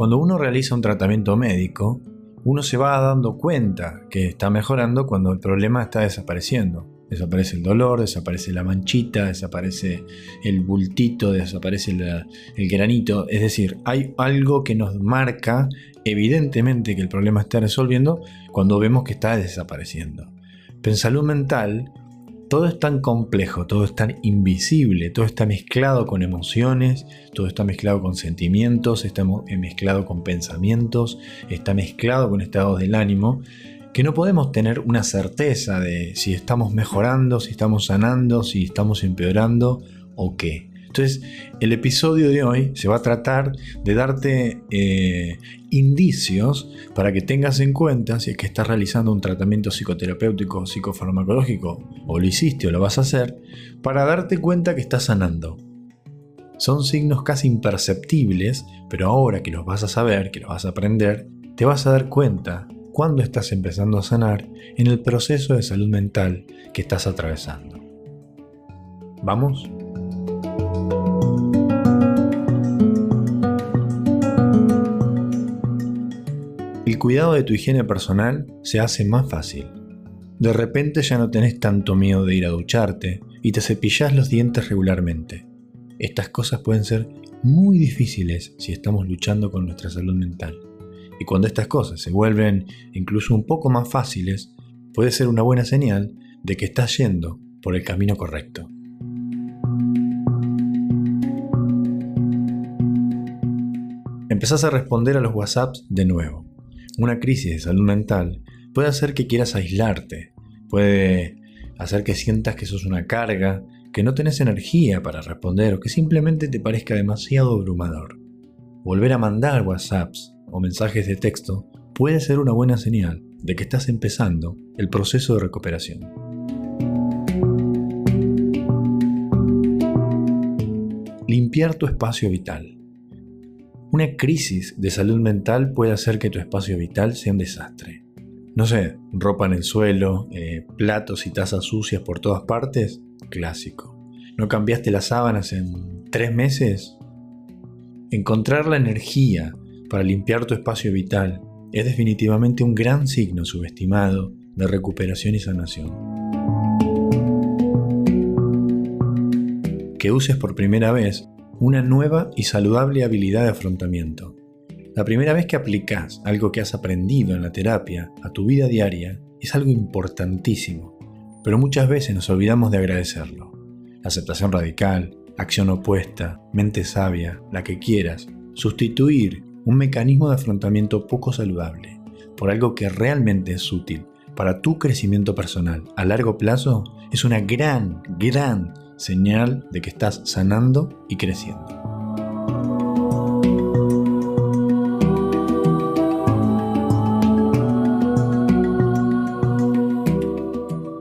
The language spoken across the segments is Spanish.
Cuando uno realiza un tratamiento médico, uno se va dando cuenta que está mejorando cuando el problema está desapareciendo. Desaparece el dolor, desaparece la manchita, desaparece el bultito, desaparece el granito. Es decir, hay algo que nos marca evidentemente que el problema está resolviendo cuando vemos que está desapareciendo. Pero en salud mental, todo es tan complejo, todo es tan invisible, todo está mezclado con emociones, todo está mezclado con sentimientos, está mezclado con pensamientos, está mezclado con estados del ánimo, que no podemos tener una certeza de si estamos mejorando, si estamos sanando, si estamos empeorando o qué. Entonces, el episodio de hoy se va a tratar de darte eh, indicios para que tengas en cuenta si es que estás realizando un tratamiento psicoterapéutico, psicofarmacológico, o lo hiciste o lo vas a hacer, para darte cuenta que estás sanando. Son signos casi imperceptibles, pero ahora que los vas a saber, que los vas a aprender, te vas a dar cuenta cuando estás empezando a sanar en el proceso de salud mental que estás atravesando. ¿Vamos? Cuidado de tu higiene personal se hace más fácil. De repente ya no tenés tanto miedo de ir a ducharte y te cepillás los dientes regularmente. Estas cosas pueden ser muy difíciles si estamos luchando con nuestra salud mental. Y cuando estas cosas se vuelven incluso un poco más fáciles, puede ser una buena señal de que estás yendo por el camino correcto. empezás a responder a los WhatsApps de nuevo. Una crisis de salud mental puede hacer que quieras aislarte, puede hacer que sientas que sos una carga, que no tenés energía para responder o que simplemente te parezca demasiado abrumador. Volver a mandar WhatsApps o mensajes de texto puede ser una buena señal de que estás empezando el proceso de recuperación. Limpiar tu espacio vital. Una crisis de salud mental puede hacer que tu espacio vital sea un desastre. No sé, ropa en el suelo, eh, platos y tazas sucias por todas partes, clásico. ¿No cambiaste las sábanas en tres meses? Encontrar la energía para limpiar tu espacio vital es definitivamente un gran signo subestimado de recuperación y sanación. Que uses por primera vez una nueva y saludable habilidad de afrontamiento. La primera vez que aplicas algo que has aprendido en la terapia a tu vida diaria es algo importantísimo, pero muchas veces nos olvidamos de agradecerlo. Aceptación radical, acción opuesta, mente sabia, la que quieras, sustituir un mecanismo de afrontamiento poco saludable por algo que realmente es útil para tu crecimiento personal a largo plazo es una gran, gran señal de que estás sanando y creciendo.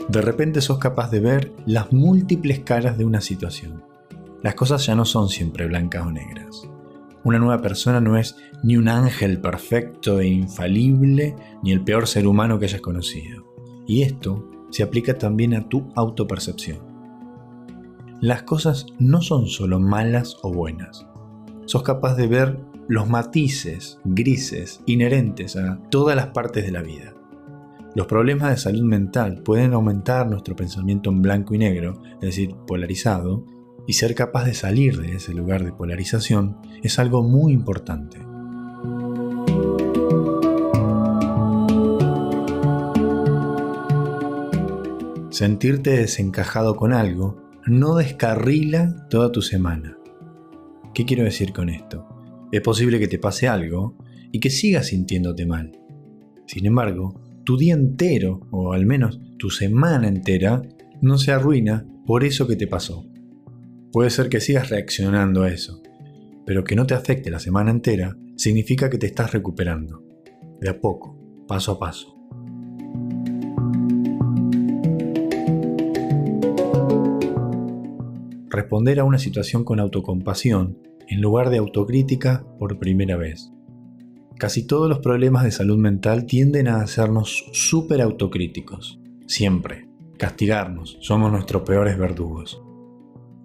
De repente sos capaz de ver las múltiples caras de una situación. Las cosas ya no son siempre blancas o negras. Una nueva persona no es ni un ángel perfecto e infalible, ni el peor ser humano que hayas conocido. Y esto se aplica también a tu autopercepción las cosas no son solo malas o buenas. Sos capaz de ver los matices grises inherentes a todas las partes de la vida. Los problemas de salud mental pueden aumentar nuestro pensamiento en blanco y negro, es decir, polarizado, y ser capaz de salir de ese lugar de polarización es algo muy importante. Sentirte desencajado con algo no descarrila toda tu semana. ¿Qué quiero decir con esto? Es posible que te pase algo y que sigas sintiéndote mal. Sin embargo, tu día entero, o al menos tu semana entera, no se arruina por eso que te pasó. Puede ser que sigas reaccionando a eso, pero que no te afecte la semana entera significa que te estás recuperando, de a poco, paso a paso. Responder a una situación con autocompasión en lugar de autocrítica por primera vez. Casi todos los problemas de salud mental tienden a hacernos súper autocríticos. Siempre. Castigarnos. Somos nuestros peores verdugos.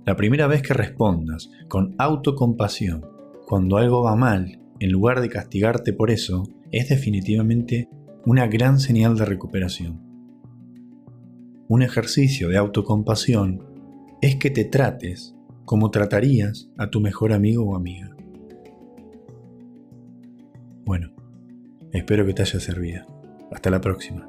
La primera vez que respondas con autocompasión cuando algo va mal en lugar de castigarte por eso, es definitivamente una gran señal de recuperación. Un ejercicio de autocompasión es que te trates como tratarías a tu mejor amigo o amiga. Bueno, espero que te haya servido. Hasta la próxima.